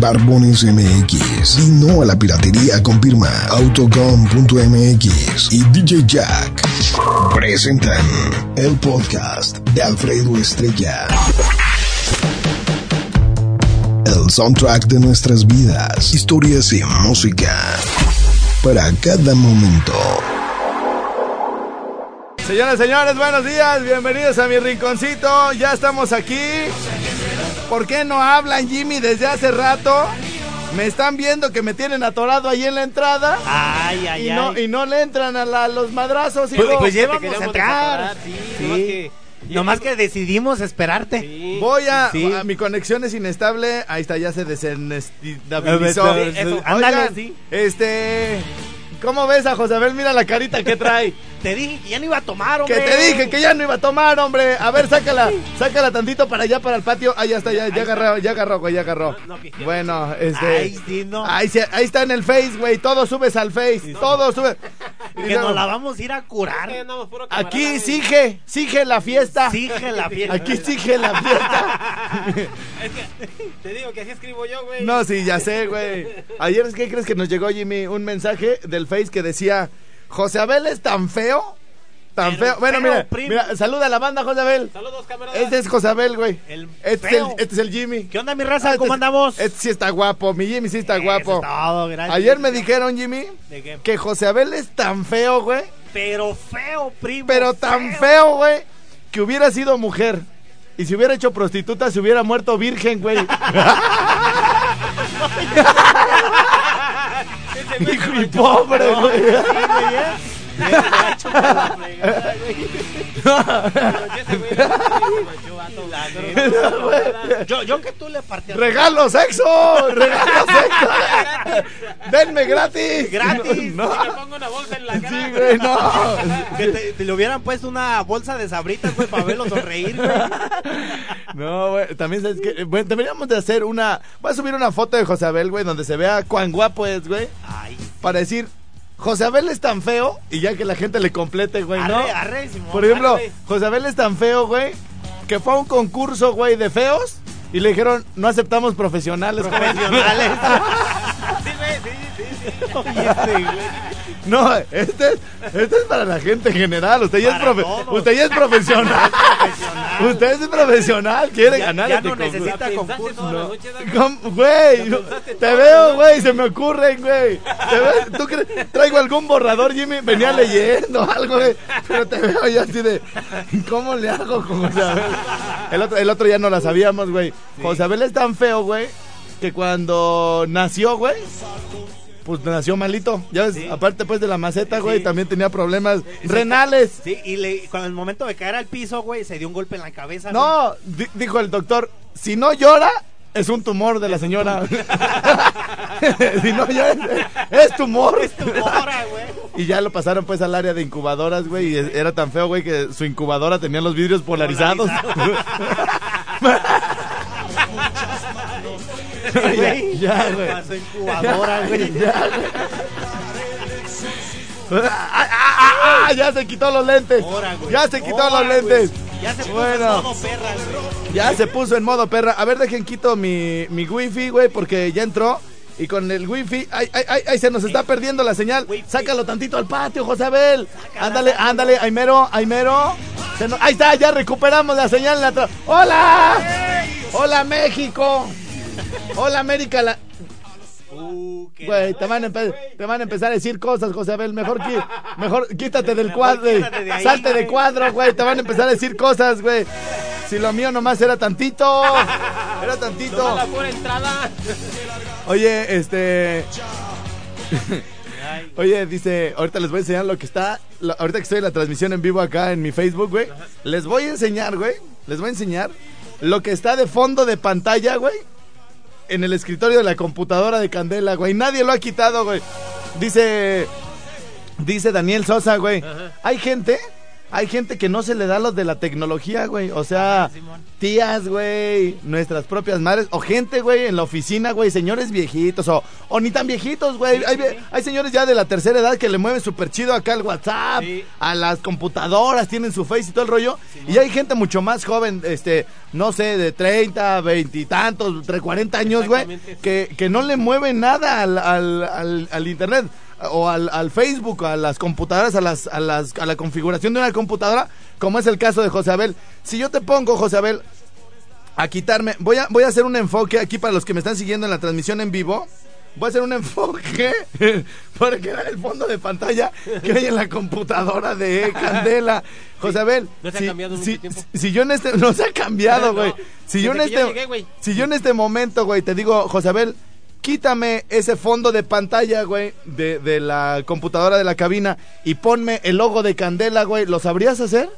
Barbones MX. Y no a la piratería con firma Autocom.mx y DJ Jack. Presentan el podcast de Alfredo Estrella. El soundtrack de nuestras vidas, historias y música. Para cada momento. Señoras señores, buenos días, bienvenidos a mi rinconcito, ya estamos aquí. ¿Por qué no hablan Jimmy desde hace rato? Me están viendo que me tienen atorado ahí en la entrada. Ay, ay, y, ay. no, y no le entran a la- los madrazos, hijo. Pues, pues ya Te vamos a entrar. sí, Sí. nomás que- Nomás que decidimos esperarte. Sí. Voy a, Sí. a- mi conexión es inestable. Ahí está, ya se desenestabilizó. Ándale, sí. este, ¿cómo ves a Josabel? Mira la carita que trae. Te dije que ya no iba a tomar, que hombre. te dije que ya no iba a tomar, hombre. A ver, sácala, sácala tantito para allá, para el patio. Ahí ya está, ya, ya agarró, ya agarró, güey, ya agarró. No, no, que- Bueno, este. Ay, sí, no. Ahí, se- ahí está en el Face, güey. Todo subes al Face. Todo sube. Que nos la vamos a ir a curar. andamos puro camarada, Aquí sigue, sigue la fiesta. Sige la fiesta. Aquí sigue la fiesta. Es que te digo que así escribo yo, güey. No, sí, ya sé, güey. Ayer, ¿qué crees que nos llegó, Jimmy? Un mensaje del Face que decía: José Abel es tan feo. Tan Pero feo. Bueno, mira, saluda a la banda, José Abel. Saludos, camaradas. Este es José Abel, güey. El Este es el, feo. este es el Jimmy. ¿Qué onda, mi raza? Ah, ¿Cómo este- andamos? Este sí está guapo, mi Jimmy sí está Eso guapo. es todo, gracias. Ayer me dijeron, Jimmy, ¿De qué? que José Abel es tan feo, güey. Pero feo, primo. Pero tan feo, güey, que hubiera sido mujer. Y si hubiera hecho prostituta, se hubiera muerto virgen, güey. Y pobre, güey. Yo, yo que tú le partías. ¡Regalo sexo! ¡Regalo sexo! ¡Denme gratis! Gratis. No, Si me pongo una bolsa en la cara. sí, güey, no. Que te, te le hubieran puesto una bolsa de sabritas, güey, para verlo sonreír, güey. No, güey, también sabes que, bueno, deberíamos de hacer una, voy a subir una foto de José Abel, güey, donde se vea cuán guapo es, güey, Ay, para decir, José Abel es tan feo, y ya que la gente le complete, güey, ¿no? arre, arre, Simón. Por ejemplo, arre. José Abel es tan feo, güey, que fue a un concurso, güey, de feos, y le dijeron, no aceptamos profesionales, joven". profesionales. No, este, es- este es para la gente en general. Usted ya, es, profe- usted ya es profesional. Profesional. usted es profesional, quiere Ya- ganar ya este no concurso. necesita concurso, te veo, güey, se me ocurren, güey. ¿Tú crees? Traigo algún borrador, Jimmy, venía leyendo algo, güey. Pero te veo yo así de, ¿cómo le hago con José Abel? El otro, el otro ya no la sabíamos, güey. José Abel es tan feo, güey, que cuando nació, güey, pues nació malito. Ya ves, Sí. aparte pues de la maceta, güey, Sí. también tenía problemas renales. Sí, y le, cuando el momento de caer al piso, güey, se dio un golpe en la cabeza. No, di- dijo el doctor, si no llora, es un tumor de la señora. si no llora, es, es tumor. Es tu hora, güey. Y ya lo pasaron pues al área de incubadoras, güey, y era tan feo, güey, que su incubadora tenía los vidrios polarizados. Güey, ya, güey. Pasó incubadora, güey. Ya, güey. Ah, ah, ah, ah, ya se quitó los lentes. Ahora, güey. Ya se quitó Ahora, los lentes. güey. Ya se puso Bueno. en modo perra, güey. Ya se puso en modo perra. A ver, dejen quito mi, mi wifi, güey, porque ya entró. Y con el wifi, ay, ay, ay, ay, se nos está perdiendo la señal. Sácalo tantito al patio, José Abel. Ándale, ándale, Aimero, Aimero. Ahí está, ya recuperamos la señal. la ¡Hola! ¡Hola, México! ¡Hola, América! La... Uh, Güey, te van, a empe- te van a empezar a decir cosas, José Abel. Mejor, qui- mejor quítate del cuadro. quítate de ahí, Salte de cuadro, güey. Te van a empezar a decir cosas, güey. Si lo mío nomás era tantito. Era tantito. Toma la pura entrada. Oye, este. Oye, dice, ahorita les voy a enseñar lo que está, lo- ahorita que estoy en la transmisión en vivo acá en mi Facebook, güey, les voy a enseñar, güey, les voy a enseñar lo que está de fondo de pantalla, güey, en el escritorio de la computadora de Candela, güey, nadie lo ha quitado, güey. Dice, dice Daniel Sosa, güey, hay gente hay gente que no se le da lo de la tecnología, güey. O sea, tías, güey, nuestras propias madres, o gente, güey, en la oficina, güey, señores viejitos, o, o ni tan viejitos, güey. hay, hay señores ya de la tercera edad que le mueven súper chido acá al WhatsApp, Sí. a las computadoras, tienen su face y todo el rollo. y hay gente mucho más joven, este, no sé, de 30, 20 y tantos, entre 40 años, güey, que, que no le mueven nada al, al, al- al internet o al, al Facebook, a las computadoras, a, las, a, las, a la configuración de una computadora, como es el caso de José Abel. Si yo te pongo, José Abel, a quitarme, voy a, voy a hacer un enfoque aquí para los que me están siguiendo en la transmisión en vivo. Voy a hacer un enfoque para que vean el fondo de pantalla que hay en la computadora de Candela. José Abel, no se ha si, cambiado en si- tiempo. si yo en este no se ha cambiado, No, güey. si yo en este yo llegué, güey. si yo en este momento, güey, te digo, José Abel, quítame ese fondo de pantalla, güey, de, de la computadora de la cabina y ponme el logo de Candela, güey, ¿lo sabrías hacer?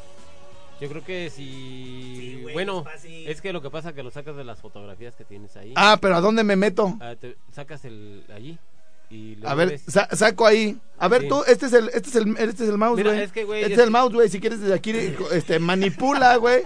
Yo creo que si... güey, bueno, es fácil. es que lo que pasa es que lo sacas de las fotografías que tienes ahí. Ah, pero ¿a dónde me meto? Ah, te sacas el allí y le A ver, sa- saco ahí. A ver, Sí. tú, este es el, este es el, este es el mouse, güey. es que, güey, Este es es el que- mouse, güey. Si quieres desde aquí, este, manipula, güey.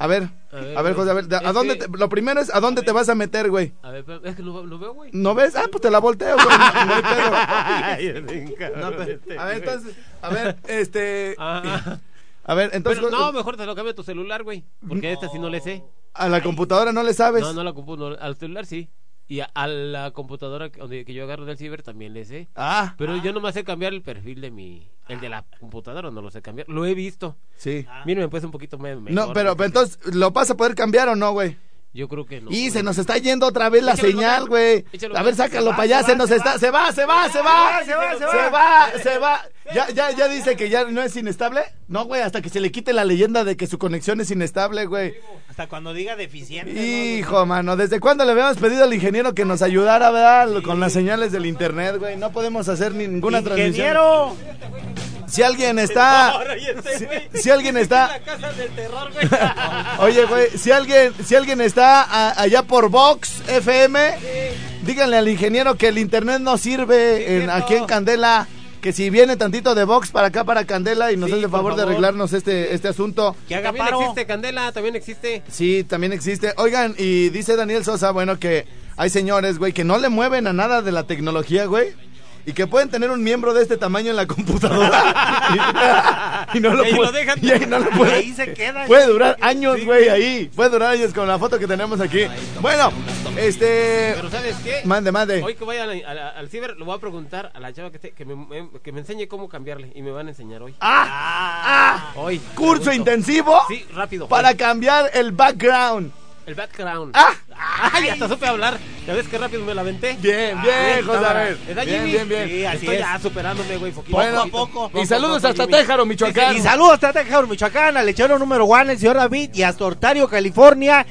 A ver, A a ver, ver, güey. José, a ver, ¿a Es dónde que- te- lo primero es, ¿a dónde te vas a meter, güey? A ver, pero es que lo, lo veo, güey. ¿No ves? Ah, pues te la volteo, güey. No, no hay pedo. No, pero- a ver, entonces, a ver, este, Ah, a ver, entonces, pero no, mejor te lo cambio a tu celular, güey. Porque esta sí no le sé. a la computadora no le sabes. No, no la compu, no, al celular sí. Y a, a la computadora que, donde- que yo agarro del ciber también le sé. Ah, Pero yo no me sé cambiar el perfil de mi... El de la computadora no lo sé cambiar. Lo he visto. sí. Mírame pues un poquito me- mejor. No, pero, pero entonces, ¿lo vas a poder cambiar o no, güey? Yo creo que no. Y güey. se nos está yendo otra vez la Échalo señal, güey. Échalo A ver, sácalo Se para allá, se se va, nos se está, va. se va, se va, se va, se va, se se va. se va. Ya, ya, ya dice que ya no es inestable. No, güey, hasta que se le quite la leyenda de que su conexión es inestable, güey. Hasta cuando diga deficiente. ¿no? Hijo, mano, ¿desde cuándo le habíamos pedido al ingeniero que nos ayudara, verdad? Con las señales del internet, güey. No podemos hacer ninguna transmisión. ¡Ingeniero! Si alguien está... Este Si, si alguien está... La casa del terror, güey. Oye, güey, si alguien, si alguien está a- allá por Vox FM, díganle al ingeniero que el internet no sirve en- aquí en Candela. Que si viene tantito de Vox para acá, para Candela, y nos Sí, hace el favor, de arreglarnos este, este asunto. Que haga También paro. existe Candela, también existe. Sí, también existe. Oigan, y dice Daniel Sosa, bueno, que hay señores, güey, que no le mueven a nada de la tecnología, güey. Y que pueden tener un miembro de este tamaño en la computadora. y, no lo Y ahí pu- lo dejan. y ahí no lo Y pueden- ahí se queda. Puede durar años, güey, ahí. Puede durar años con la foto que tenemos aquí. Bueno, este... Pero ¿sabes qué? Mande, mande. Hoy que vaya al, al- al ciber, le voy a preguntar a la chava que, esté- que, me, que me enseñe cómo cambiarle. Y me van a enseñar hoy. ¡Ah! Hoy. Curso intensivo Sí, rápido. para hoy. cambiar el background. El background. ¡Ah! ¡Ay! Hasta supe hablar. ¿Ya ves qué rápido me la aventé? Bien, Ah, bien, José. Abel. ¿Verdad, Bien, bien, bien. Sí, así Estoy es. ya superándome, güey. Poquito, Bueno, poquito. poco. Y saludos hasta Jimmy. Téjaro, Michoacán. Y saludos hasta Tejano, Michoacán, al lechero número one, el señor David, y hasta Ontario, California,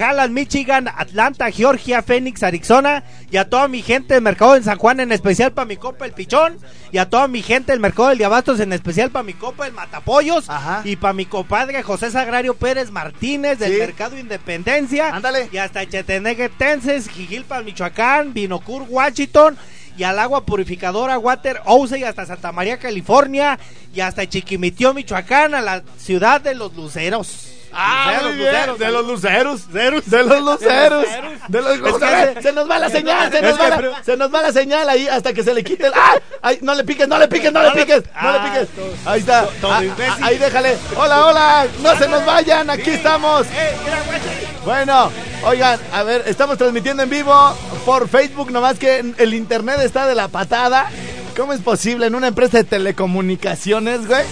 Halland, Michigan, Atlanta, Georgia, Phoenix, Arizona, y a toda mi gente del mercado en San Juan, en especial para mi copa el Pichón, y a toda mi gente del mercado del Diabastos, en especial para mi copa el Matapollos, Ajá. y para mi compadre José Sagrario Pérez Martínez del Sí. mercado Independencia, Ándale. y hasta Cheteneguetenses, Jijilpan, Michoacán, Binocur, Washington, y al agua purificadora Water Ouse y hasta Santa María, California, y hasta Chiquimitió, Michoacán, a la ciudad de los luceros. Ah, Luceros, muy bien. luceros, de los luceros. De los luceros. De los ver, se- Se nos va la señal, se nos va la, pero- se nos va la señal ahí hasta que se le quite el. ¡Ah! Ay, no le piques, no le piques, no le piques, no le Ah, piques. Ahí está. Ah, ah, Ahí déjale. Hola, hola. No se nos vayan, aquí estamos. ¡Eh, guache! Bueno, oigan, a ver, estamos transmitiendo en vivo por Facebook, nomás que el internet está de la patada. ¿Cómo es posible en una empresa de telecomunicaciones, güey?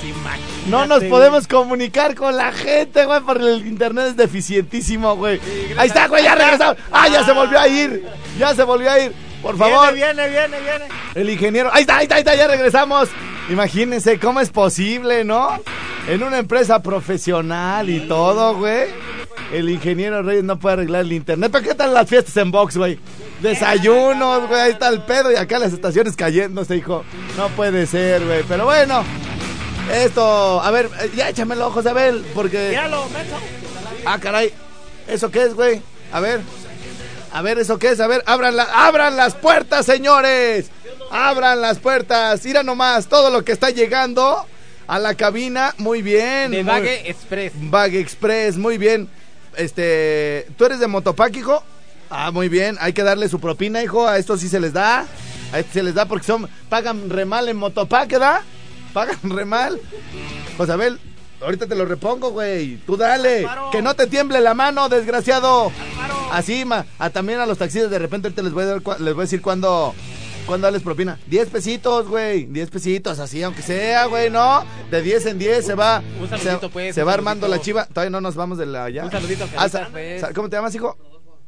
No nos podemos comunicar con la gente, güey, porque el internet es deficientísimo, güey. Ahí está, güey, ya regresamos. Ah, ya se volvió a ir. Ya se volvió a ir. Por favor, Viene, viene, viene, viene. el ingeniero. Ahí está, ahí está, ahí está, ya regresamos. Imagínense cómo es posible, ¿no? En una empresa profesional y todo, güey. El ingeniero Reyes no puede arreglar el internet. ¿Pero qué tal las fiestas en box, güey? Desayunos, güey, ahí está el pedo y acá las estaciones cayéndose, hijo. No puede ser, güey. Pero bueno, esto, a ver, eh, ya échamelo, José Abel, porque... Míralo. Ah, caray. ¿Eso qué es, güey? A ver. A ver, ¿eso qué es? A ver, abran, la, abran las puertas, señores. Abran las puertas. Mira nomás todo lo que está llegando A la cabina, muy bien. De muy- Vague Express. Vague Express, muy bien. Este, ¿tú eres de Motopac, hijo? Ah, muy bien. Hay que darle su propina, hijo. A esto sí se les da. A esto se les da porque son pagan re mal en Motopac, ¿verdad? Pagan re mal. Josabel, ahorita te lo repongo, güey. Tú dale. Alfaro. Que no te tiemble la mano, desgraciado. Así, ma. A, también a los taxistas de repente ahorita les voy a, dar les voy a decir cuándo, cuándo darles propina. 10 pesitos, güey. 10 pesitos, así, aunque sea, güey, ¿no? De 10 en 10 se va. Un saludito, se, pues, se va armando la chiva. Todavía no nos vamos de la ya. Un saludito Ah, pues. ¿Cómo te llamas, hijo?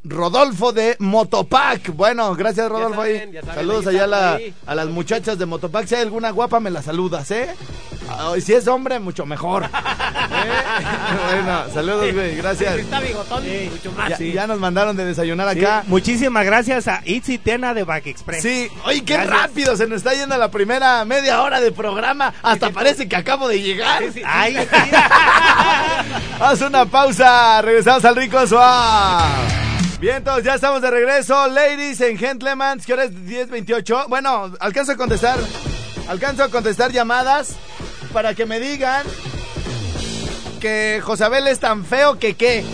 Rodolfo de Motopac. Bueno, gracias, Rodolfo. saben, ya saben, Saludos allá a, la- las muchachas de Motopac. Si hay alguna guapa, me la saludas, ¿eh? Si es hombre, mucho mejor. ¿Eh? bueno, saludos, güey. Gracias. Si está bigotón, mucho más. Ya, ya nos mandaron de desayunar acá. Muchísimas gracias a Itzy Tena de Back Express. Sí, oye, qué Gracias. rápido se nos está yendo la primera media hora de programa. Hasta parece que acabo de llegar. Ay, Haz una pausa, regresamos al rico suave. Bien, todos ya estamos de regreso. Ladies and gentlemen, ¿qué hora es 10.28? Bueno, alcanzo a contestar. Alcanzo a contestar llamadas para que me digan que Josabel es tan feo que qué.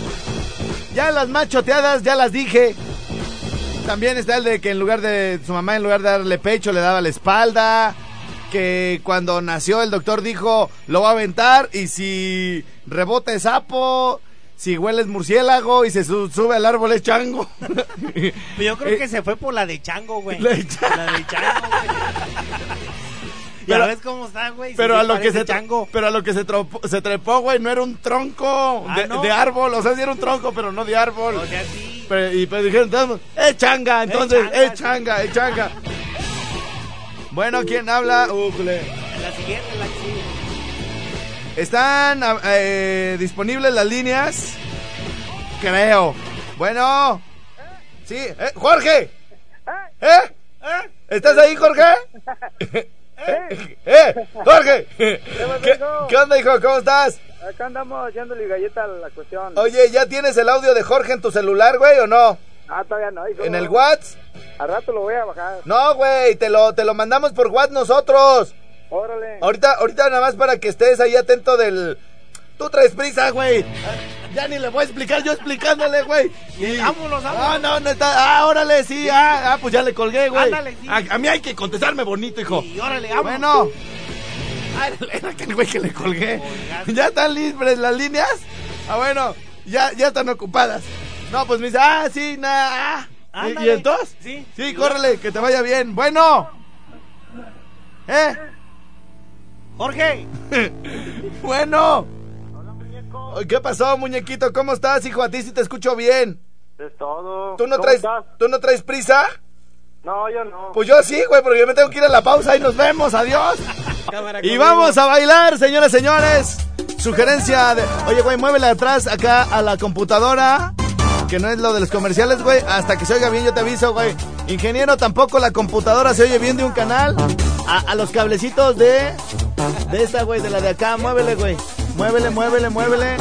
Ya las machoteadas, ya las dije. También está el de que en lugar de su mamá, en lugar de darle pecho, le daba la espalda. Que cuando nació el doctor dijo, lo va a aventar y si rebota sapo, si huele es murciélago y se su- sube al árbol es chango. Yo creo que se fue por la de Chango, güey. La de Chango. La de Chango, güey. Ya Pero- ves cómo está, güey. Pero a lo que se Chango. pero a lo que se, tropo- se trepó, güey, no era un tronco Ah, de, ¿no? de árbol, o sea, sí era un tronco, pero no de árbol. O sea, sí. Pero- y pues dijeron, todos, ¡eh, changa! Entonces, changa, ¡eh, changa, eh, changa! Bueno, ¿quién habla? Ujule. La siguiente, la sigue. ¿Están ah, eh, disponibles las líneas? Creo. Bueno. Sí, eh, Jorge. ¿Eh? ¿Estás ahí, Jorge? ¿Eh? Jorge. ¿Qué, qué onda, hijo? ¿Cómo estás? Acá andamos echándole galleta a la cuestión. Oye, ¿ya tienes el audio de Jorge en tu celular, güey, o no? Ah, todavía no, hijo. ¿En el WhatsApp? Al rato lo voy a bajar. No, güey, te lo, te lo mandamos por WhatsApp nosotros. Órale. Ahorita, ahorita nada más para que estés ahí atento del... Tú traes prisa, güey. Ya ni le voy a explicar yo explicándole, güey. Y- Vámonos, Ah, vámonos. no, no está. Ah, órale, sí. Ah, ah, pues ya le colgué, güey. Ándale, sí. A, a mí hay que contestarme bonito, hijo. Y órale, vámonos. Bueno. Ah, era- aquel güey que le colgué. ¿Ya están libres las líneas? Ah, bueno. Ya, ya están ocupadas. No, pues me dice, ah, sí, nada. ah. ¿Y- ¿Y, entonces? Sí. Sí, córrele, que te vaya bien. Bueno. ¿Eh? Jorge. Bueno. Ay, ¿Qué pasó, muñequito? ¿Cómo estás, hijo? A ti sí te escucho bien. Es todo. ¿Tú no ¿Cómo traes, estás? ¿tú no traes prisa? No, yo no. Pues yo sí, güey, porque yo me tengo que ir a la pausa y nos vemos. Adiós. Cámara Y conmigo. vamos a bailar, señoras y señores. Sugerencia de. Oye, güey, muévele atrás acá a la computadora. Que no es lo de los comerciales, güey. Hasta que se oiga bien, yo te aviso, güey. Ingeniero, tampoco la computadora se oye bien de un canal. A, los cablecitos de. De esta, güey, de la de acá. Muévele, güey. Muévele, muévele, muévele.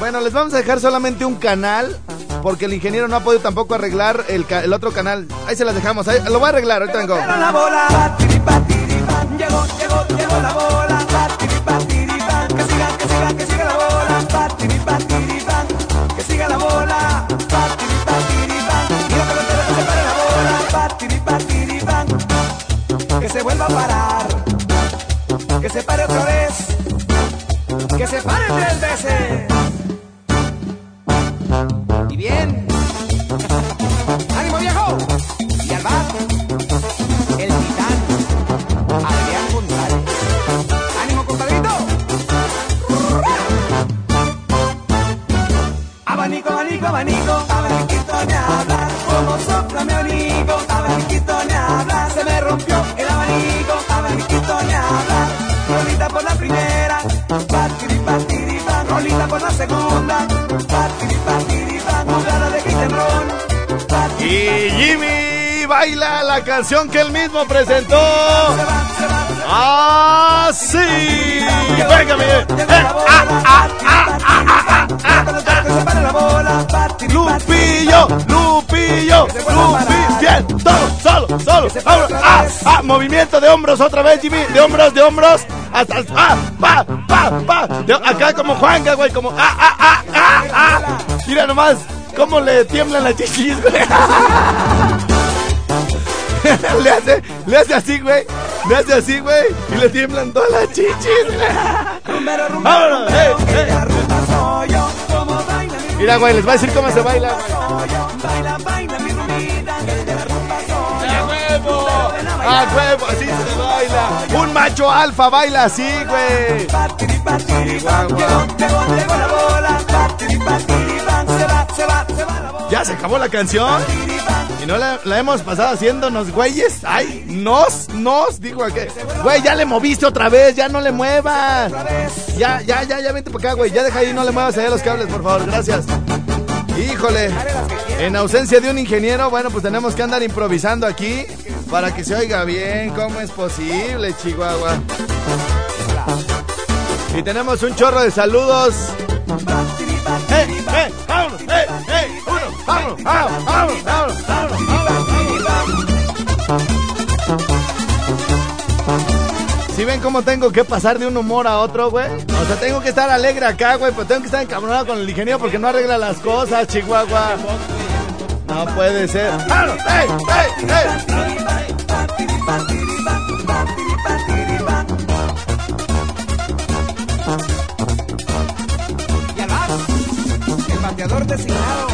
Bueno, les vamos a dejar solamente un canal. Porque el ingeniero no ha podido tampoco arreglar el, el otro canal. Ahí se las dejamos. Lo voy a arreglar, ahorita vengo. llegó, llegó, llegó la bola, parar, canción que él mismo presentó. ¡Así! ¡Venga, Miguel! ¡Eh! ¡Ah, ah, ah, ah, ah, ah! ¡Lupillo! ¡Lupillo! ¡Lupillo! ¡Bien! ¡Solo, solo, solo! ¡Ah, ah! ¡Movimiento de hombros otra vez, Jimmy! ¡De hombros, de hombros! hasta, ah, pa, pa, pa. De- acá como Juanga, güey, como, ah, ah, ah, ah, ah. Mira nomás, cómo le tiemblan las chichis. le hace, le hace así, güey. Le hace así, güey. Y le tiemblan todas las chichis. Rumbero, rumbero, Vámonos, eh, eh. soy yo. Como baila mi Mira, güey, les voy a decir cómo se baila. güey. Baila, baila mi rumbita, que el de la rumba soy ¡A huevo! ¡A huevo! Así se baila. Un macho alfa baila así, güey. Guau. Llegó, llegó, llegó la bola. Ya se acabó la canción. Y no la, la hemos pasado haciéndonos güeyes. Ay, nos, nos, digo que. Güey, ya le moviste otra vez, ya no le muevas. Ya, ya, ya, ya vente para acá, güey. Ya deja ahí, no le muevas allá los cables, por favor, gracias. Híjole, en ausencia de un ingeniero, bueno, pues tenemos que andar improvisando aquí para que se oiga bien. ¿Cómo es posible, Chihuahua? Y tenemos un chorro de saludos. ¡Eh, eh! ¡Vámonos! ¡Vámonos! ¿Sí ven cómo tengo que pasar de un humor a otro, güey? O sea, tengo que estar alegre acá, güey, pero tengo que estar encabronado con el ingeniero porque no arregla las cosas, Chihuahua. No puede ser. ¡Vámonos! ¡Ey! Designado.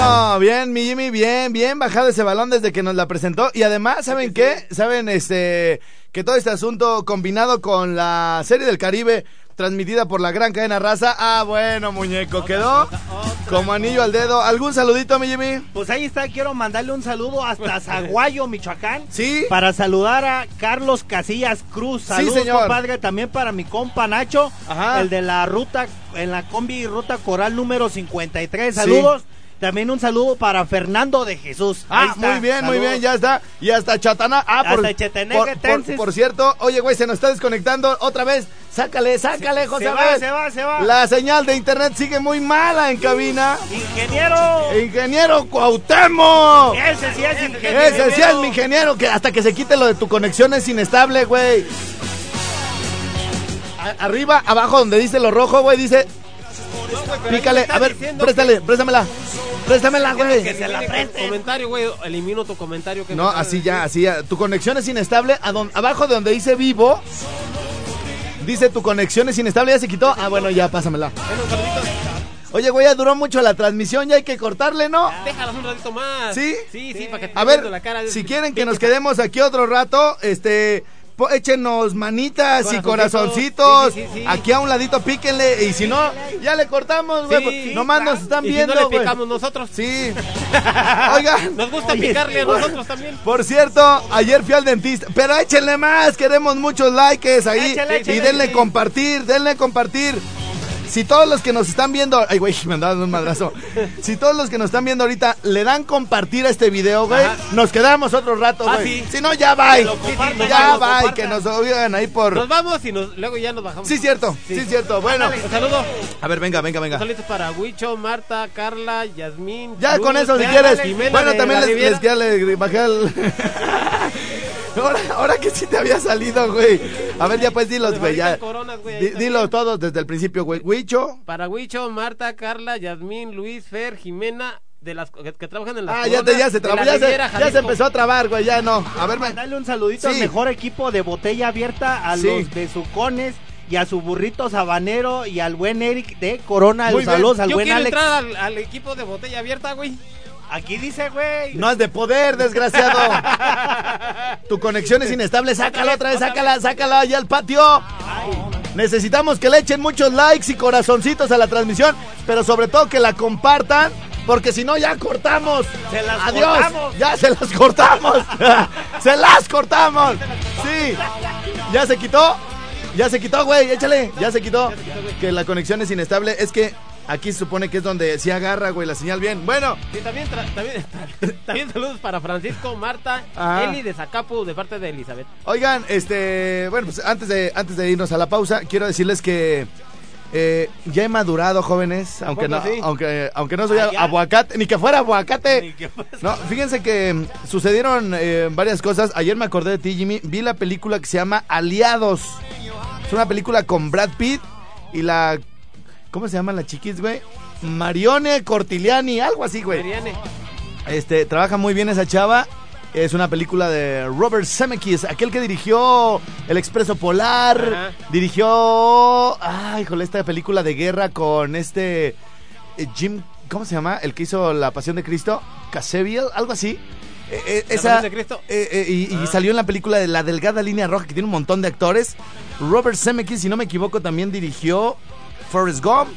Bueno, bien, mi Jimmy, bien, bien bajado ese balón desde que nos la presentó. Y además, ¿saben qué? Saben, este, que todo este asunto combinado con la serie del Caribe transmitida por la gran cadena raza. Ah, bueno, muñeco, quedó como anillo al dedo. ¿Algún saludito, mi Jimmy? Pues ahí está, quiero mandarle un saludo hasta Zaguayo, Michoacán. Sí. Para saludar a Carlos Casillas Cruz. Saludos, señor. compadre. También para mi compa Nacho, Ajá. el de la ruta, en la combi ruta coral número 53. Saludos. También un saludo para Fernando de Jesús. Ah, está. muy bien, muy bien, ya está. Y hasta Chatana. Ah, por, por, por, Tenses. por cierto, oye, güey, se nos está desconectando otra vez. Sácale, sácale, José. se va, se va, se va. La señal de internet sigue muy mala en cabina. Ingeniero. Ingeniero Cuauhtémoc. Ese sí es ingeniero. Ese sí es mi ingeniero, que hasta que se quite lo de tu conexión es inestable, güey. Arriba, abajo, donde dice lo rojo, güey, dice... Pícale, a ver, préstale, préstamela. Préstamela, güey. Que se la preste. Comentario, güey. Elimino tu comentario. Que No, así ya, así ya. Tu conexión es inestable. A don- abajo de donde dice vivo, dice tu conexión es inestable. ¿Ya se quitó? Ah, bueno, ya, pásamela. Bueno, un saludito. Oye, güey, ya duró mucho la transmisión, ya hay que cortarle, ¿no? Déjalas un ratito más. ¿Sí? Sí, sí, para que te A ver, la cara. si quieren que nos quedemos aquí otro rato, este, échenos manitas y Corazoncitos. corazoncitos. Sí, sí, sí, sí. Aquí a un ladito píquenle y si no, ya le cortamos, güey. Pues, nomás nos están Y si viendo, no le picamos nosotros. Sí. Oigan. Nos gusta picarle a nosotros también. Por cierto, ayer fui al dentista, pero échenle más, queremos muchos likes ahí Échale, y échale, denle sí. compartir, denle compartir. Si todos los que nos están viendo, ay güey, me andaban un madrazo. Si todos los que nos están viendo ahorita le dan compartir a este video, güey, nos quedamos otro rato, Ah, güey. sí. Si no ya va. lo compartan, Ya compartan. que nos oigan ahí por Nos vamos y nos, luego ya nos bajamos. Sí, cierto. Sí, cierto. Bueno, Un saludo. a ver, venga, venga, venga. Saludos para Huicho, Marta, Carla, Yasmín. Ya con eso si quieres. Jimena Bueno, también les, les ya le bajé el. ahora, ahora que sí te había salido, güey. A ver, ya pues dilos, güey. Ya. coronas, güey, Di-. Dilo todos desde el principio, güey. Huicho. Para Huicho, Marta, Carla, Yasmín, Luis, Fer, Jimena, de las que, que trabajan en las Ah, ya, te, ya se de trabó. Ya, se, ya empezó a trabar, güey. Ya no. A ver, me- Dale un saludito Sí. al mejor equipo de botella abierta, a Sí. los besucones y a su burrito sabanero y al buen Eric de Corona. Muy bien. Saludos al Yo buen quiero Alex. entrar al, al equipo de botella abierta, güey. Aquí dice, güey. No has de poder, desgraciado. tu conexión es inestable. Sácala otra vez, sácala, sácala allá al patio. Necesitamos que le echen muchos likes y corazoncitos a la transmisión, pero sobre todo que la compartan, porque si no ya cortamos. Se las Adiós. cortamos. Ya se las cortamos. se las cortamos. Sí. Ya se quitó. Ya se quitó, güey. Échale. Ya se quitó. Que la conexión es inestable. Es que aquí se supone que es donde sí agarra, güey, la señal bien. Bueno. Y también, también, también saludos para Francisco, Marta, Ajá. Eli de Zacapu, de parte de Elizabeth. Oigan, este, bueno, pues antes de, antes de irnos a la pausa, quiero decirles que Eh, ya he madurado, jóvenes, aunque no, sí? aunque, aunque no soy Ah, ya. aguacate, ni que fuera aguacate. Ni que fuera- No, fíjense que mm, sucedieron eh, varias cosas. Ayer me acordé de ti, Jimmy. Vi la película que se llama Aliados. Es una película con Brad Pitt y la... ¿Cómo se llama la chiquis, güey? Marione Cortiliani, algo así, güey. Mariane. Este, trabaja muy bien esa chava. Es una película de Robert Zemeckis, aquel que dirigió El Expreso Polar, Ajá. dirigió, ay, híjole, esta película de guerra con este eh, Jim, ¿cómo se llama? El que hizo La Pasión de Cristo, Caseviel, algo así. Eh, eh, ¿La esa, Pasión de Cristo? eh, eh, y, y salió en la película de La Delgada Línea Roja, que tiene un montón de actores. Robert Zemeckis, si no me equivoco, también dirigió Forrest Gump.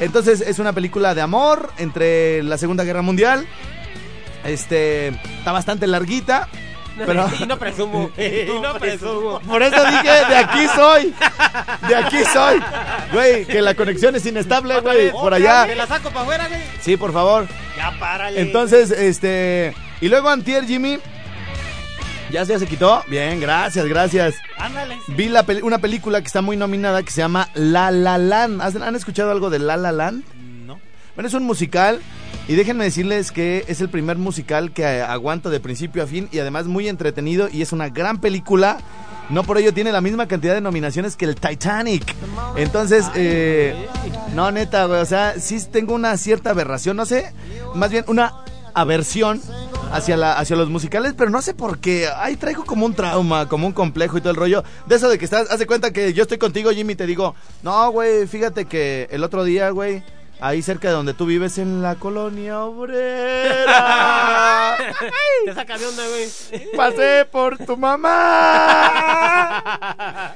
Entonces es una película de amor entre la Segunda Guerra Mundial. Este está bastante larguita, pero Y no presumo. y no presumo. por eso dije de aquí soy. De aquí soy. Güey, que la conexión es inestable, güey, por allá. la saco para afuera, güey. Sí, por favor. Ya párale. Entonces, este, y luego antier Jimmy ya se, ya se quitó. Bien, gracias, gracias. Ándale. Vi la peli- una película que está muy nominada que se llama La La Land. ¿Has- ¿Han escuchado algo de La La Land? No. Bueno, es un musical y déjenme decirles que es el primer musical que eh, aguanto de principio a fin y además muy entretenido y es una gran película. No por ello tiene la misma cantidad de nominaciones que el Titanic. Entonces, eh, no, neta, güey, o sea, sí tengo una cierta aberración, no sé, más bien una aversión hacia, la, hacia los musicales, pero no sé por qué. Ahí traigo como un trauma, como un complejo y todo el rollo. De eso de que estás, haz de cuenta que yo estoy contigo, Jimmy, y te digo, no, güey, fíjate que el otro día, güey, ahí cerca de donde tú vives, en la colonia obrera, Te saca de onda, güey. pasé por tu mamá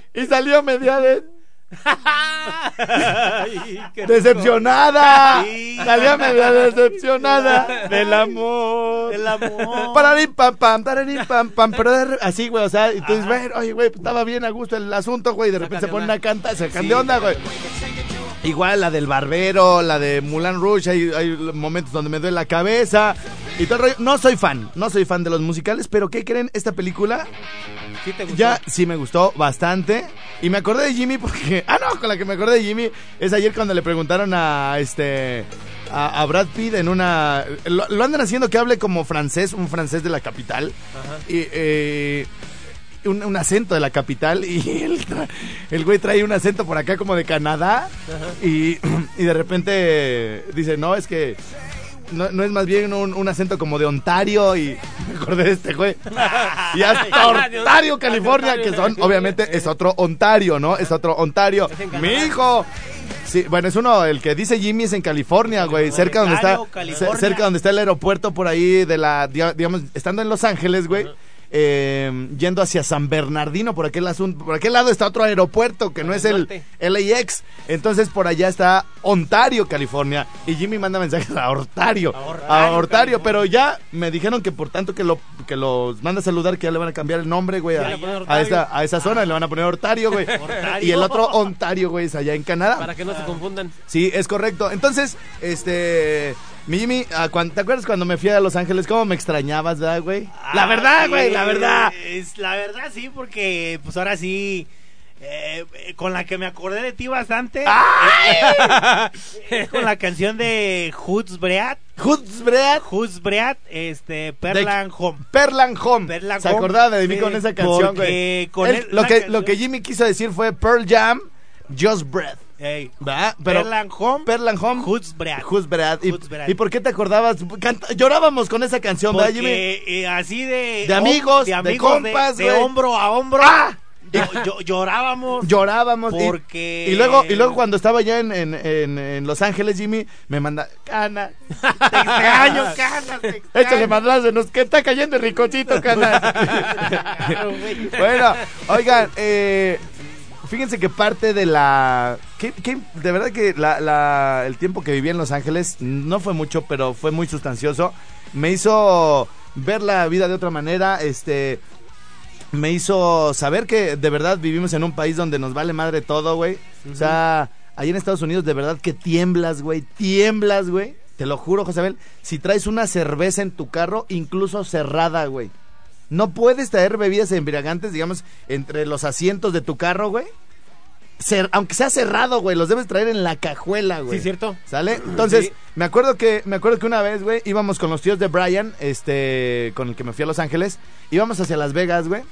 y salió media de... Decepcionada. Sí. Salía media decepcionada del amor. El amor. Pararín, pam, pam, pararín, pam, pam, pero de re- así, güey, o sea, y tú dices, güey, oye, güey, estaba bien a gusto el asunto, güey, y de repente se de ponen onda. a cantar, se de onda, güey. Igual la del barbero, la de Mulan Rouge, hay, hay momentos donde me duele la cabeza y todo el rollo. No soy fan, no soy fan de los musicales, pero ¿qué creen? Esta película Sí te gustó. ya sí me gustó bastante. Y me acordé de Jimmy porque. Ah, no, con la que me acordé de Jimmy es ayer cuando le preguntaron a este. A, a Brad Pitt en una. Lo, lo andan haciendo que hable como francés, un francés de la capital. Y. eh, un, un acento de la capital y el, el güey trae un acento por acá como de Canadá y, y de repente dice, no, es que no, no es más bien un, un acento como de Ontario y me acordé de este güey. Y hasta Ontario, California, que son, obviamente, es otro Ontario, ¿no? Es otro Ontario. Mi hijo. Sí, bueno, es uno, el que dice Jimmy es en California, güey, cerca donde está, California. cerca donde está el aeropuerto por ahí de la, digamos, estando en Los Ángeles, güey, eh, yendo hacia San Bernardino, por aquel asunto, por aquel lado está otro aeropuerto que no es el. LAX, entonces por allá está Ontario, California, y Jimmy manda mensajes a Ontario, A California. pero ya me dijeron que por tanto que lo que los manda a saludar que ya le van a cambiar el nombre, güey, a, a esa, a esa zona le van a poner Ontario, güey, y el otro Ontario, güey, es allá en Canadá. Para que no se confundan. Sí, es correcto. Entonces, este. Mi Jimmy, ah, ¿te acuerdas cuando me fui a Los Ángeles? ¿Cómo me extrañabas, verdad, güey? la Ah, verdad, sí, güey, la verdad. Es la verdad, sí, porque pues ahora sí. eh, eh, con la que me acordé de ti bastante. eh, con la canción de. Hutzbreat Hoods Breat, este, Perlan Home. Perlan Home. Perlan Se acordaba de mí Sí, con esa canción, güey. con Él- él- lo, una que, canción- lo que Jimmy quiso decir fue Pearl Jam, Just Breath. Ey, ¿verdad? Pero Perlan Home. Perlan Home. Breat. Hutzbreat. ¿Y, Hutzbreat. ¿Y por qué te acordabas? Canta- llorábamos con esa canción, ¿verdad, Jimmy? Porque eh, así de... De amigos, de, de amigos, compas, de, de hombro a hombro. ¡Ah! Yo- llorábamos. Llorábamos. y- Porque- Y, luego, y luego cuando estaba ya en, en, en- en Los Ángeles, Jimmy, me manda, Cana, Te extraño, canas, te extraño. échale madrazo, nos que está cayendo el ricocito, Cana. bueno, oigan, eh, fíjense que parte de la... que- que- de verdad que la- la- el tiempo que viví en Los Ángeles no fue mucho, pero fue muy sustancioso. Me hizo ver la vida de otra manera, este... Me hizo saber que de verdad vivimos en un país donde nos vale madre todo, güey. O sea, ahí en Estados Unidos de verdad que tiemblas, güey. Tiemblas, güey. Te lo juro, Josabel. Si traes una cerveza en tu carro, incluso cerrada, güey. No puedes traer bebidas embriagantes, digamos, entre los asientos de tu carro, güey. cer- aunque sea cerrado, güey, los debes traer en la cajuela, güey. Sí, cierto. ¿Sale? Entonces, Sí. me acuerdo que me acuerdo que una vez, güey, íbamos con los tíos de Brian, este, con el que me fui a Los Ángeles, íbamos hacia Las Vegas, güey.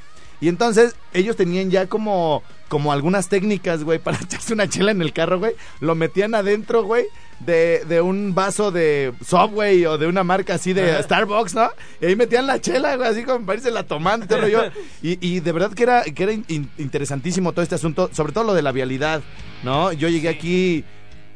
Y entonces ellos tenían ya como como algunas técnicas, güey, para echarse una chela en el carro, güey. Lo metían adentro, güey, de, de un vaso de Subway o de una marca así de Starbucks, ¿no? Y ahí metían la chela, güey, así como para irse la tomando y todo. Y, y de verdad que era, que era in- interesantísimo todo este asunto, sobre todo lo de la vialidad, ¿no? Yo llegué aquí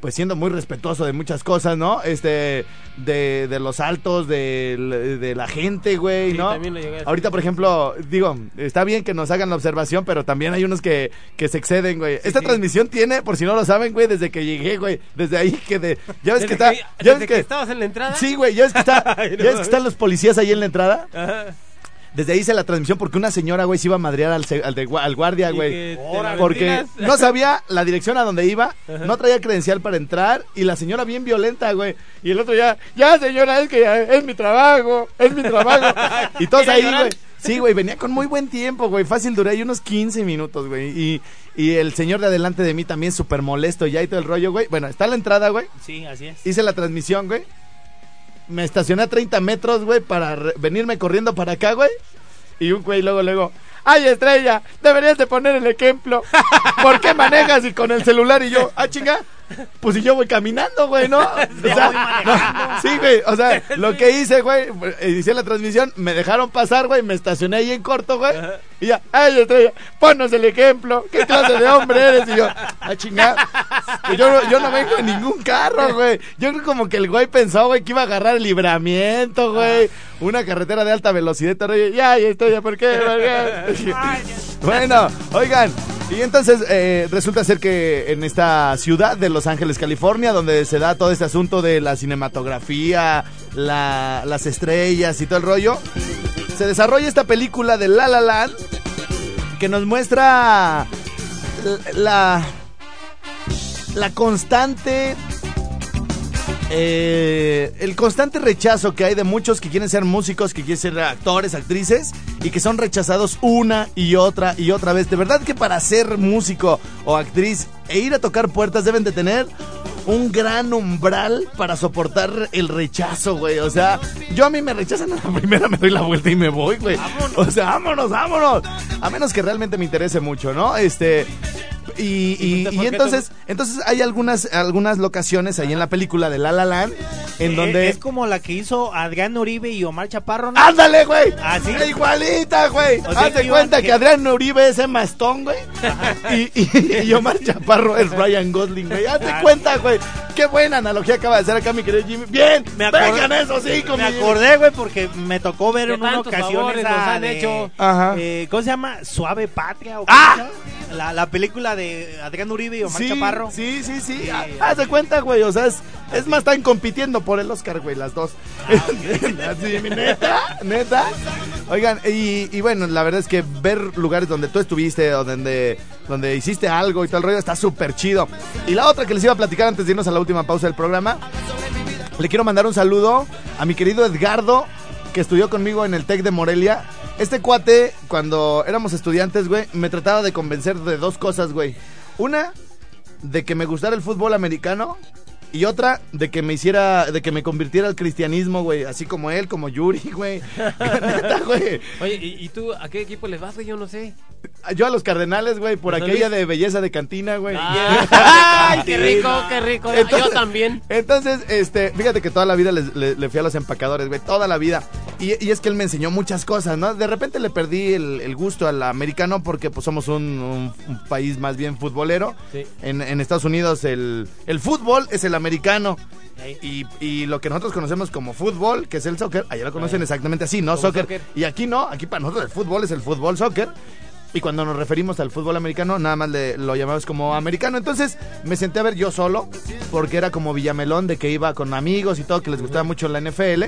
pues siendo muy respetuoso de muchas cosas, ¿no? Este, de, de los altos, de, de la gente, güey, Sí, ¿no? también lo llegué a hacer. Ahorita, por ejemplo, digo, está bien que nos hagan la observación, pero también hay unos que, que se exceden, güey. Esta sí. transmisión tiene, por si no lo saben, güey, desde que llegué, güey, desde ahí que de, ya ves Desde que está, que- ya desde ves que que, estabas en la entrada. sí, güey, ya ves que está, no ya ves que están los policías ahí en la entrada. Ajá. Desde ahí hice la transmisión porque una señora, güey, se iba a madrear al, se- al, de al guardia, güey. Porque no sabía la dirección a donde iba, no traía credencial para entrar y la señora bien violenta, güey. Y el otro ya, ya señora, es que ya, es mi trabajo, es mi trabajo. y todos ¿Quería ahí, güey. Sí, güey, venía con muy buen tiempo, güey. Fácil duré ahí unos 15 minutos, güey. Y, y el señor de adelante de mí también súper molesto ya y todo el rollo, güey. Bueno, está la entrada, güey. Sí, así es. Hice la transmisión, güey. Me estacioné a 30 metros, güey, para venirme corriendo para acá, güey. Y un güey luego, luego, ay, estrella, deberías de poner el ejemplo. ¿Por qué manejas y con el celular? Y yo, ah, chinga. Pues si yo voy caminando, güey, ¿no? O sea, no, sí, güey, o sea, lo que hice, güey, eh, hice la transmisión, me dejaron pasar, güey, me estacioné ahí en corto, güey, y ya, ay, estrella, ponnos el ejemplo, ¿qué clase de hombre eres? Y yo, ah, chinga, pues yo, no- yo no vengo en ningún carro, güey, yo creo como que el güey pensó, güey, que iba a agarrar el libramiento, güey, una carretera de alta velocidad, y y ay, estrella, ¿por qué? ¿Por qué? Bueno, oigan, y entonces eh, resulta ser que en esta ciudad de Los Ángeles, California, donde se da todo este asunto de la cinematografía, la- las estrellas y todo el rollo, se desarrolla esta película de La La Land que nos muestra la la constante eh, el constante rechazo que hay de muchos que quieren ser músicos, que quieren ser actores, actrices y que son rechazados una y otra y otra vez. De verdad que para ser músico o actriz e ir a tocar puertas deben de tener un gran umbral para soportar el rechazo, güey. O sea, yo a mí me rechazan a la primera, me doy la vuelta y me voy, güey. O sea, vámonos, vámonos. A menos que realmente me interese mucho, ¿no? Este. Y, y- ¿Por y qué entonces, entonces hay algunas, algunas locaciones ahí en la película de La La Land en Eh, donde... Es como la que hizo Adrián Uribe y Omar Chaparro, ¿no? ¡Ándale, güey! ¿Ah, sí? ¡Igualita, güey! O sea, Haz de que cuenta que Adrián Uribe es Emma Stone, güey. Y, y, Omar Chaparro es Ryan Gosling, güey. Haz de Ah. cuenta, güey. Qué buena analogía acaba de hacer acá mi querido Jimmy. ¡Bien! Me acordé- ¡Vengan eso, sí, Me conmigo! acordé, güey, porque me tocó ver en una ocasión favores esa nos han de- hecho. Ajá. eh, ¿Cómo se llama? Suave Patria. ¿o cómo ¡Ah! La, la película de Adrián Uribe y Omar Sí, Chaparro. sí, sí, sí. Sí, Ah, Haz de cuenta, güey. O sea, es, es más, están compitiendo por el Oscar, güey, las dos. Así, neta, neta. Oigan, y, y bueno, la verdad es que ver lugares donde tú estuviste o donde, donde hiciste algo y todo el rollo está súper chido. Y la otra que les iba a platicar antes de irnos a la última pausa del programa, le quiero mandar un saludo a mi querido Edgardo, que estudió conmigo en el TEC de Morelia. Este cuate, cuando éramos estudiantes, güey, me trataba de convencer de dos cosas, güey. Una, de que me gustara el fútbol americano. Y otra, de que me hiciera, de que me convirtiera al cristianismo, güey. Así como él, como Yuri, güey. Neta, güey. Oye, ¿y, y tú a qué equipo les vas, güey? Yo no sé. Yo a los cardenales, güey, por ¿Los aquella Luis? de belleza de cantina, güey. ¡Ay, qué rico, qué rico! Entonces- Yo también. Entonces, este, fíjate que toda la vida les- le, le fui a los empacadores, güey, toda la vida. Y, y es que él me enseñó muchas cosas, ¿no? De repente le perdí el, el gusto al americano porque pues somos un, un- un país más bien futbolero. Sí. En, en Estados Unidos el, el fútbol es el americano. Y, y lo que nosotros conocemos como fútbol, que es el soccer, allá lo conocen exactamente así, ¿no? Soccer. soccer. Y aquí no, aquí para nosotros el fútbol es el fútbol soccer. Y cuando nos referimos al fútbol americano, nada más le- lo llamamos como americano. Entonces me senté a ver yo solo, porque era como Villamelón, de que iba con amigos y todo, que les gustaba mucho la NFL.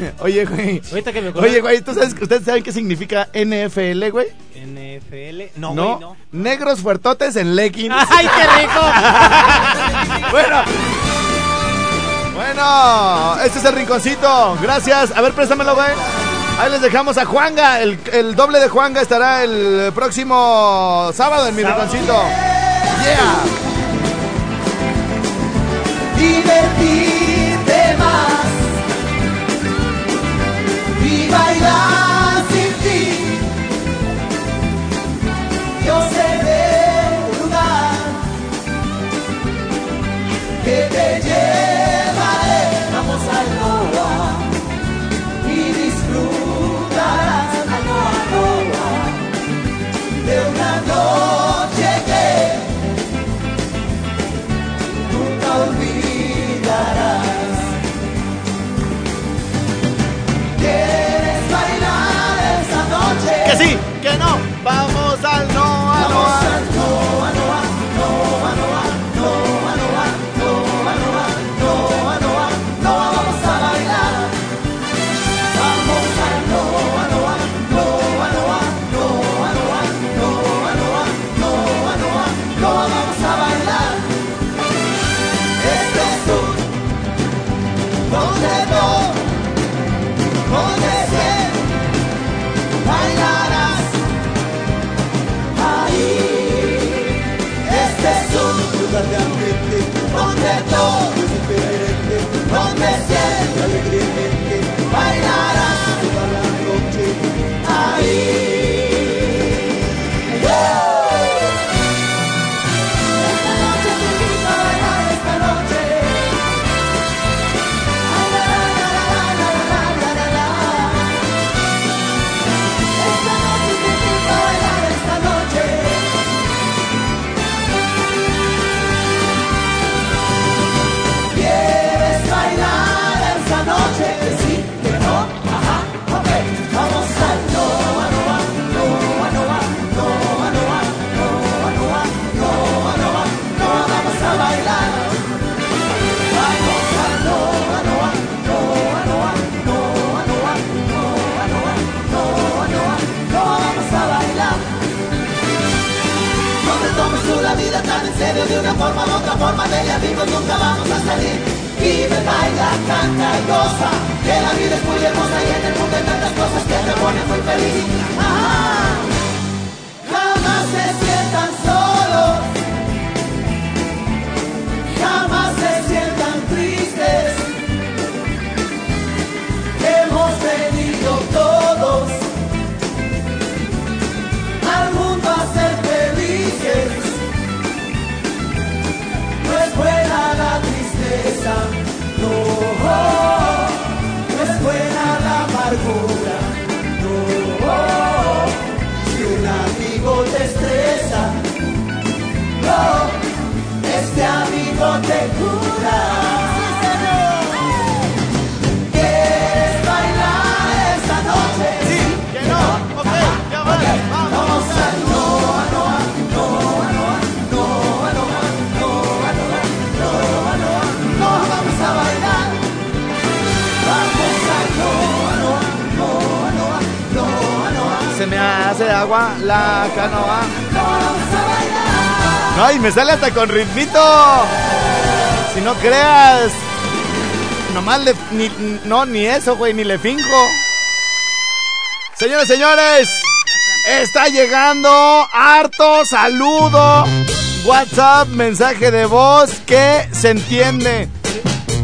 Oye, güey. Ahorita que me acordé. Oye, güey, ¿tú sabes, ¿ustedes saben qué significa NFL, güey? NFL. No, No, güey, no. negros fuertotes en leggings. ¡Ay, qué rico! Bueno. Bueno, este es el rinconcito. Gracias. A ver, préstamelo, güey. Ahí les dejamos a Juanga. El, el doble de Juanga estará el próximo sábado en mi rinconcito. Yeah. divertirte No. De una forma u otra forma de ella amigos nunca vamos a salir. Vive, baila, canta y goza, que la vida es muy hermosa y en el mundo hay tantas cosas que te ponen muy feliz. Ah, jamás se sientan solos, agua la canoa. Ay, me sale hasta con ritmito. Si no creas. Nomás le. Ni, no, ni eso, güey, ni le finjo. Señores, señores. Está llegando harto saludo. WhatsApp, mensaje de voz que se entiende.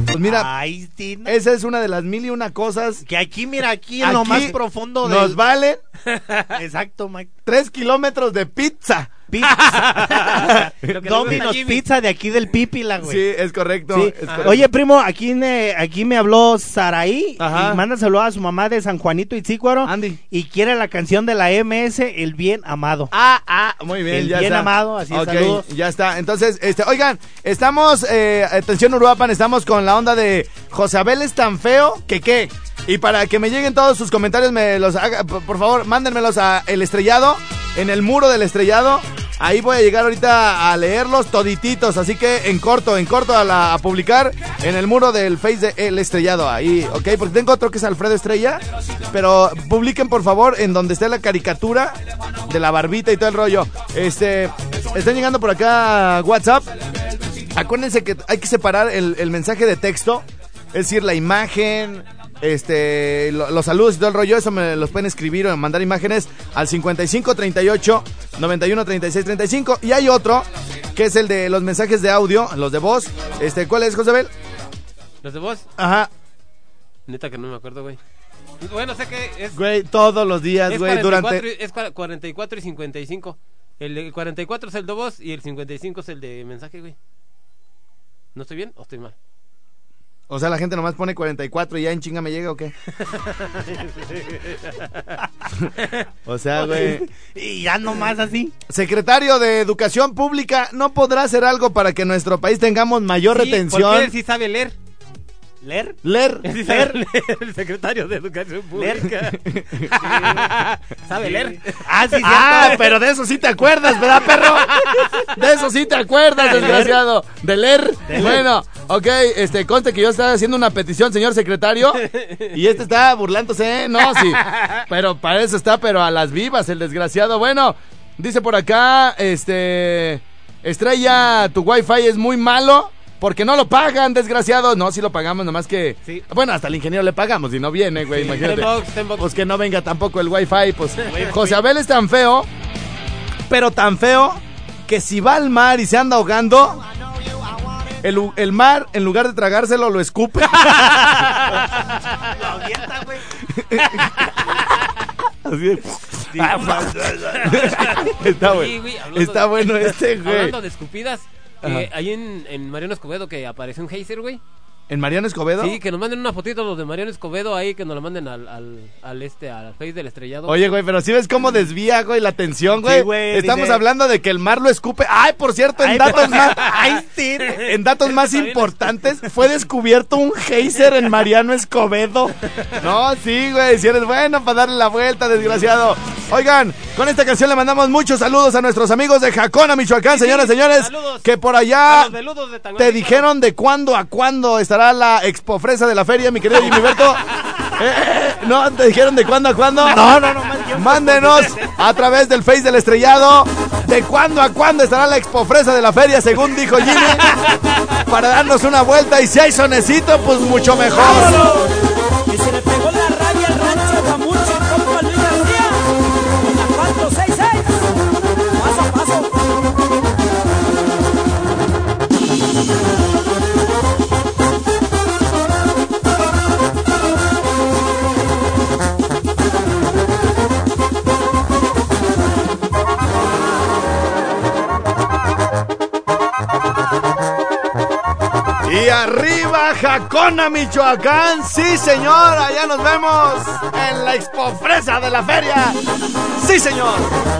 Pues mira, Ay, esa es una de las mil y una cosas. Que aquí, mira, aquí en lo más profundo Nos del... valen Exacto, Mike. tres kilómetros de pizza. Pizza. Domino's. Pizza de aquí del Pípila, güey. Sí, es correcto. Sí. es correcto. Oye, primo, aquí me, aquí me habló Saraí Ajá. y manda saludos a su mamá de San Juanito Itzícuaro Andy. y quiere la canción de la MS, El Bien Amado. Ah, ah, muy bien, El ya bien está. amado, así es, Ok, saludos. ya está. Entonces, este, oigan, estamos, eh, atención Uruapan, estamos con la onda de José Abel es tan feo que qué. Y para que me lleguen todos sus comentarios, me los haga, por favor, mándenmelos a El Estrellado, en el muro del Estrellado. Ahí voy a llegar ahorita a leerlos todititos, así que en corto, en corto a, la- publicar en el muro del Face de El Estrellado, ahí, ¿ok? Porque tengo otro que es Alfredo Estrella, pero publiquen por favor en donde esté la caricatura de la barbita y todo el rollo. Este, están llegando por acá WhatsApp. Acuérdense que hay que separar el mensaje de texto, es decir, la imagen, este, lo- los saludos y todo el rollo, eso me los pueden escribir o mandar imágenes al 55 38 91 36 35. Y hay otro, que es el de los mensajes de audio, los de voz. Este, ¿cuál es, Josabel? ¿Los de vos? Ajá, Neta que no me acuerdo, güey. Bueno, sé que es. güey, todos los días, es güey, 44, durante... y- es cua- 44 y 55. El de 44 es el de voz y el 55 es el de mensaje, güey. ¿No estoy bien o estoy mal? O sea, la gente nomás pone 44 y ya en chinga me llega o qué? o sea, güey. Y ya nomás así. Secretario de Educación Pública, ¿no podrá hacer algo para que en nuestro país tengamos mayor Sí, retención? Porque él sí sabe leer. Sí sabe leer. El secretario de Educación Pública. sabe leer. Ah, sí, Ah, cierto. pero de eso sí te acuerdas, ¿verdad, perro? De eso sí te acuerdas, desgraciado. De leer. Bueno, ok, este, conste que yo estaba haciendo una petición, señor secretario, y este está burlándose, ¿eh? No, sí. Pero para eso está, pero a las vivas, el desgraciado. Bueno, dice por acá, este, Estrella, tu wifi es muy malo. Porque no lo pagan, desgraciado. No, sí lo pagamos, nomás que. Sí. Bueno, hasta el ingeniero le pagamos y no viene, güey. imagínate. Tenbox, Tenbox. Pues que no venga tampoco el wifi, pues. José Abel es tan feo, pero tan feo, que si va al mar y se anda ahogando, el, el mar, en lugar de tragárselo, lo escupe. Lo avienta, güey. Así de- está Oye, bueno. Está bueno este, güey. Hablando de escupidas. Ahí en, en Mariano Escobedo que apareció un geyser, güey. ¿En Mariano Escobedo? Sí, que nos manden una fotito los de Mariano Escobedo ahí, que nos la manden al, al, al este, al Face del Estrellado. Oye, güey, pero si ves cómo desvía, güey, la atención, güey. Sí, güey, Estamos dice- hablando de que el mar lo escupe. Ay, por cierto, en Ay, datos más. Ay, sí. En datos más importantes, fue descubierto un geyser en Mariano Escobedo. No, sí, güey, si eres bueno para darle la vuelta, desgraciado. Oigan, con esta canción le mandamos muchos saludos a nuestros amigos de Jacona, Michoacán, Sí, señoras y señores, saludos. que por A allá te dijeron de cuándo a cuándo estará la expo fresa de la feria, mi querido Jimmy Berto. Eh, eh, no, te dijeron de cuándo a cuándo. No, no, no. Mándenos a través del Face del Estrellado de cuándo a cuándo estará la expo fresa de la feria, según dijo Jimmy, para darnos una vuelta y si hay sonecito, pues mucho mejor. Que Jacona, Michoacán, sí señor, allá nos vemos en la expo fresa de la feria. Sí señor.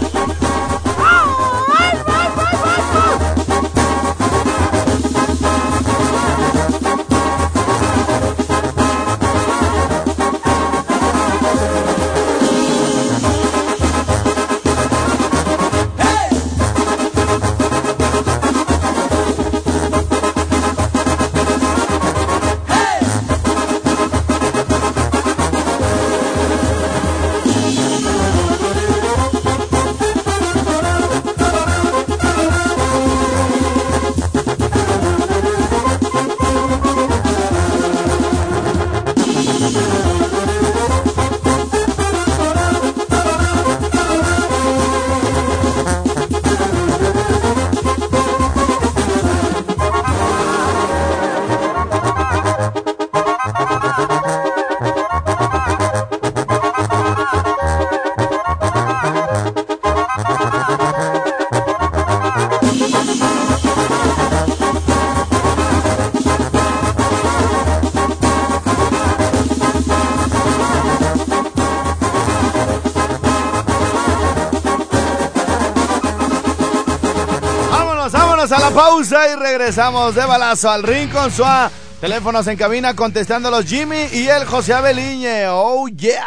Regresamos de balazo al Rincón Suá. Teléfonos en cabina contestando los Jimmy y el José Abeliñe. Oh yeah.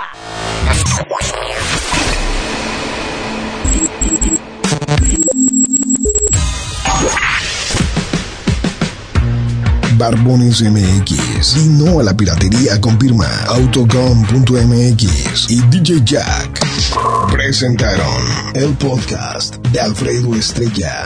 Barbones MX. Y no a la piratería confirma. Autocom.mx y DJ Jack presentaron el podcast de Alfredo Estrella.